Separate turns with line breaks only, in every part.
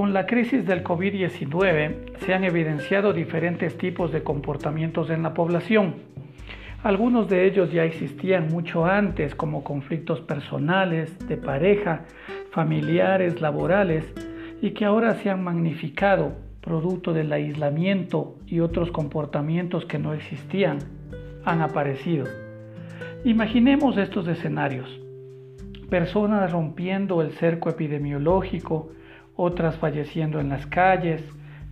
Con la crisis del COVID-19 se han evidenciado diferentes tipos de comportamientos en la población. Algunos de ellos ya existían mucho antes, como conflictos personales, de pareja, familiares, laborales, y que ahora se han magnificado producto del aislamiento y otros comportamientos que no existían, han aparecido. Imaginemos estos escenarios. Personas rompiendo el cerco epidemiológico, otras falleciendo en las calles,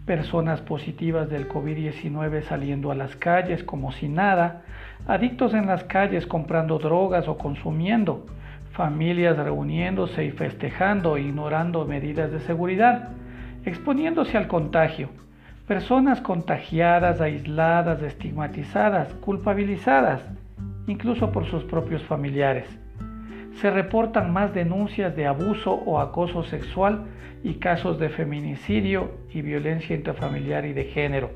personas positivas del COVID-19 saliendo a las calles como si nada, adictos en las calles comprando drogas o consumiendo, familias reuniéndose y festejando, ignorando medidas de seguridad, exponiéndose al contagio, personas contagiadas, aisladas, estigmatizadas, culpabilizadas, incluso por sus propios familiares. Se reportan más denuncias de abuso o acoso sexual y casos de feminicidio y violencia intrafamiliar y de género.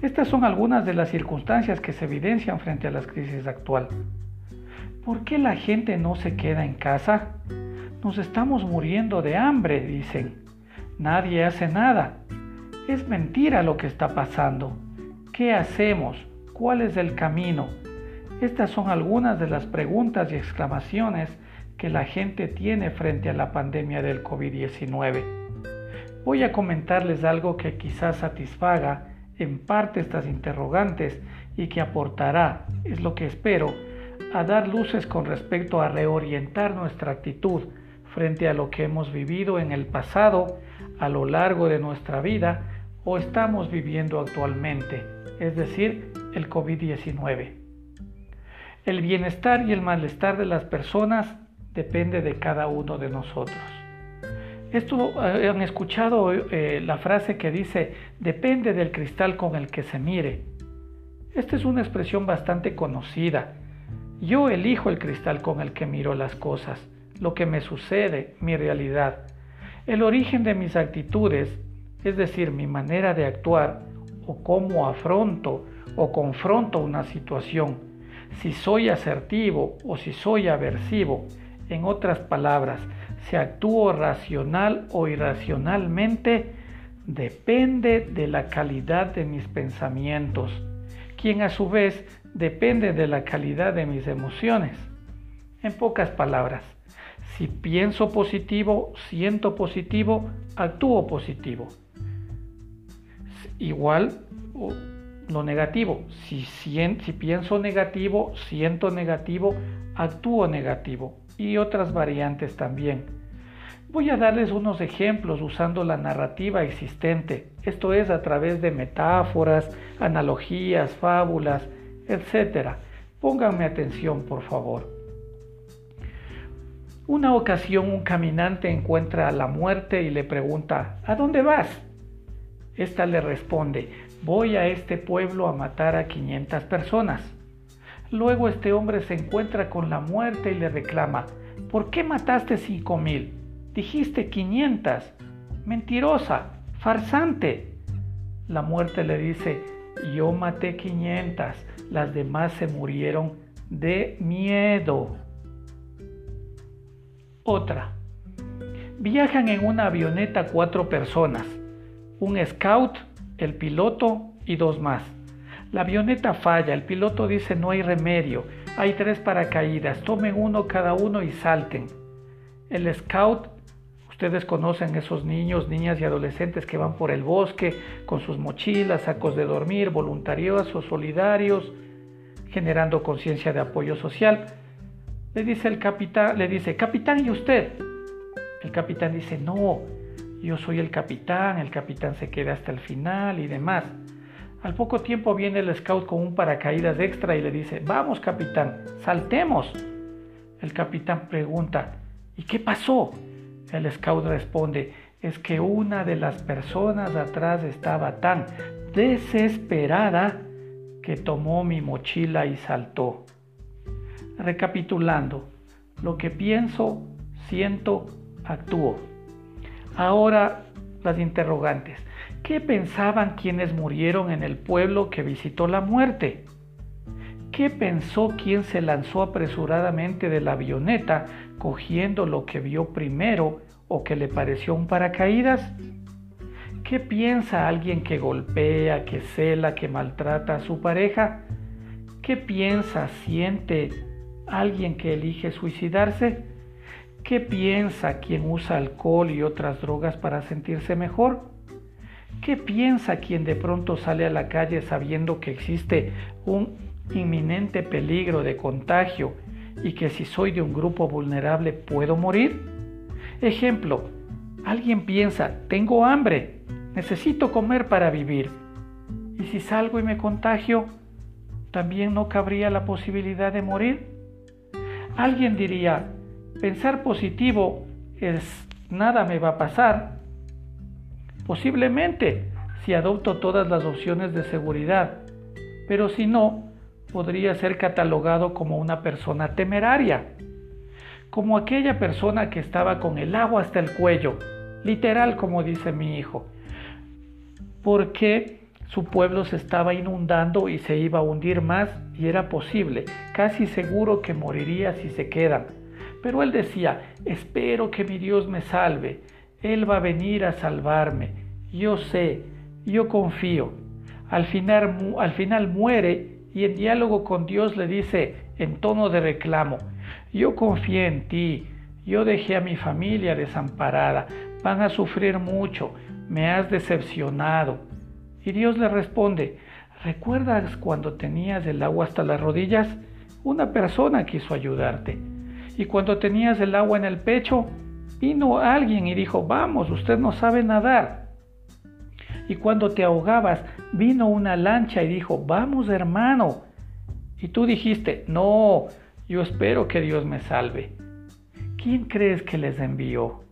Estas son algunas de las circunstancias que se evidencian frente a la crisis actual. ¿Por qué la gente no se queda en casa? Nos estamos muriendo de hambre, dicen. Nadie hace nada. Es mentira lo que está pasando. ¿Qué hacemos? ¿Cuál es el camino? Estas son algunas de las preguntas y exclamaciones que la gente tiene frente a la pandemia del COVID-19. Voy a comentarles algo que quizás satisfaga en parte estas interrogantes y que aportará, es lo que espero, a dar luces con respecto a reorientar nuestra actitud frente a lo que hemos vivido en el pasado, a lo largo de nuestra vida o estamos viviendo actualmente, es decir, el COVID-19. El bienestar y el malestar de las personas depende de cada uno de nosotros. Esto eh, han escuchado eh, la frase que dice depende del cristal con el que se mire. Esta es una expresión bastante conocida. Yo elijo el cristal con el que miro las cosas, lo que me sucede, mi realidad. El origen de mis actitudes, es decir, mi manera de actuar o cómo afronto o confronto una situación, si soy asertivo o si soy aversivo, en otras palabras, si actúo racional o irracionalmente, depende de la calidad de mis pensamientos, quien a su vez depende de la calidad de mis emociones. En pocas palabras, si pienso positivo, siento positivo, actúo positivo. Igual lo negativo, si, pienso negativo, siento negativo, actúo negativo y otras variantes también. Voy a darles unos ejemplos usando la narrativa existente, esto es a través de metáforas, analogías, fábulas, etc. Pónganme atención, por favor. Una ocasión un caminante encuentra a la muerte y le pregunta, ¿a dónde vas? Esta le responde, voy a este pueblo a matar a 500 personas. Luego este hombre se encuentra con la muerte y le reclama, ¿por qué mataste cinco mil? Dijiste 500. Mentirosa, farsante. La muerte le dice, yo maté 500, las demás se murieron de miedo. Otra. Viajan en una avioneta cuatro personas, un scout, el piloto y dos más. La avioneta falla, el piloto dice no hay remedio, hay tres paracaídas, tomen uno cada uno y salten. El scout, ustedes conocen esos niños, niñas y adolescentes que van por el bosque con sus mochilas, sacos de dormir, voluntarios solidarios, generando conciencia de apoyo social. Le dice el capitán, le dice, capitán, ¿y usted? El capitán dice, no, yo soy el capitán, el capitán se queda hasta el final y demás. Al poco tiempo viene el scout con un paracaídas extra y le dice, vamos capitán, saltemos. El capitán pregunta, ¿y qué pasó? El scout responde, es que una de las personas atrás estaba tan desesperada que tomó mi mochila y saltó. Recapitulando, lo que pienso, siento, actúo. Ahora las interrogantes. ¿Qué pensaban quienes murieron en el pueblo que visitó la muerte? ¿Qué pensó quien se lanzó apresuradamente de la avioneta cogiendo lo que vio primero o que le pareció un paracaídas? ¿Qué piensa alguien que golpea, que cela, que maltrata a su pareja? ¿Qué piensa, siente alguien que elige suicidarse? ¿Qué piensa quien usa alcohol y otras drogas para sentirse mejor? ¿Qué piensa quien de pronto sale a la calle sabiendo que existe un inminente peligro de contagio y que si soy de un grupo vulnerable puedo morir? Ejemplo, alguien piensa, tengo hambre, necesito comer para vivir. ¿Y si salgo y me contagio, también no cabría la posibilidad de morir? Alguien diría, pensar positivo es nada me va a pasar. Posiblemente si adopto todas las opciones de seguridad, pero si no, podría ser catalogado como una persona temeraria, como aquella persona que estaba con el agua hasta el cuello, literal como dice mi hijo, porque su pueblo se estaba inundando y se iba a hundir más y era posible, casi seguro que moriría si se quedan. Pero él decía, espero que mi Dios me salve, Él va a venir a salvarme, yo sé, yo confío. Al final, al final muere y en diálogo con Dios le dice en tono de reclamo, yo confié en ti, yo dejé a mi familia desamparada, van a sufrir mucho, me has decepcionado. Y Dios le responde, ¿recuerdas cuando tenías el agua hasta las rodillas? Una persona quiso ayudarte. Y cuando tenías el agua en el pecho, vino alguien y dijo, vamos, usted no sabe nadar. Y cuando te ahogabas, vino una lancha y dijo, vamos hermano. Y tú dijiste, no, yo espero que Dios me salve. ¿Quién crees que les envió?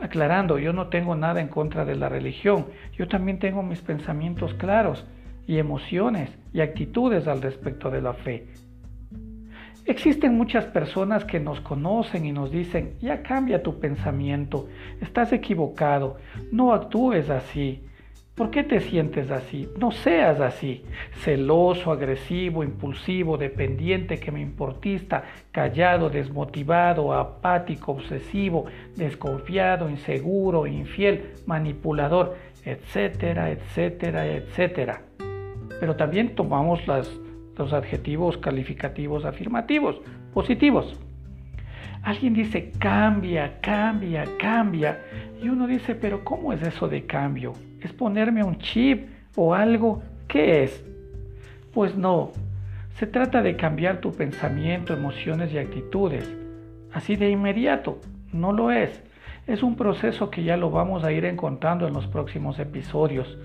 Aclarando, yo no tengo nada en contra de la religión, yo también tengo mis pensamientos claros y emociones y actitudes al respecto de la fe. Existen muchas personas que nos conocen y nos dicen, ya cambia tu pensamiento, estás equivocado, no actúes así. ¿Por qué te sientes así? No seas así. Celoso, agresivo, impulsivo, dependiente, que me importista, callado, desmotivado, apático, obsesivo, desconfiado, inseguro, infiel, manipulador, etcétera, etcétera, etcétera. Pero también tomamos las los adjetivos calificativos afirmativos, positivos. Alguien dice cambia, cambia, cambia. Y uno dice, pero ¿cómo es eso de cambio? ¿Es ponerme un chip o algo? ¿Qué es? Pues no, se trata de cambiar tu pensamiento, emociones y actitudes. Así de inmediato, no lo es. Es un proceso que ya lo vamos a ir encontrando en los próximos episodios.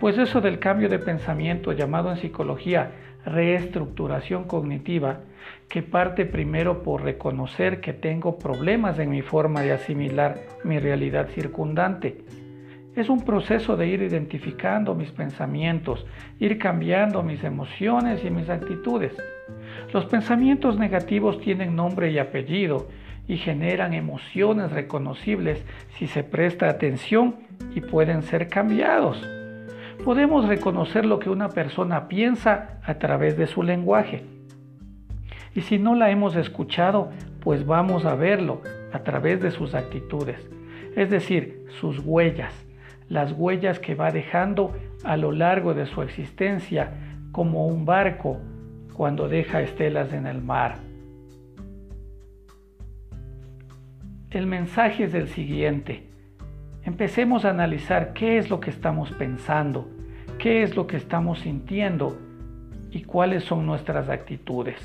Pues eso del cambio de pensamiento llamado en psicología reestructuración cognitiva que parte primero por reconocer que tengo problemas en mi forma de asimilar mi realidad circundante. Es un proceso de ir identificando mis pensamientos, ir cambiando mis emociones y mis actitudes. Los pensamientos negativos tienen nombre y apellido y generan emociones reconocibles si se presta atención y pueden ser cambiados podemos reconocer lo que una persona piensa a través de su lenguaje. Y si no la hemos escuchado, pues vamos a verlo a través de sus actitudes, es decir, sus huellas, las huellas que va dejando a lo largo de su existencia como un barco cuando deja estelas en el mar. El mensaje es el siguiente. Empecemos a analizar qué es lo que estamos pensando, qué es lo que estamos sintiendo y cuáles son nuestras actitudes.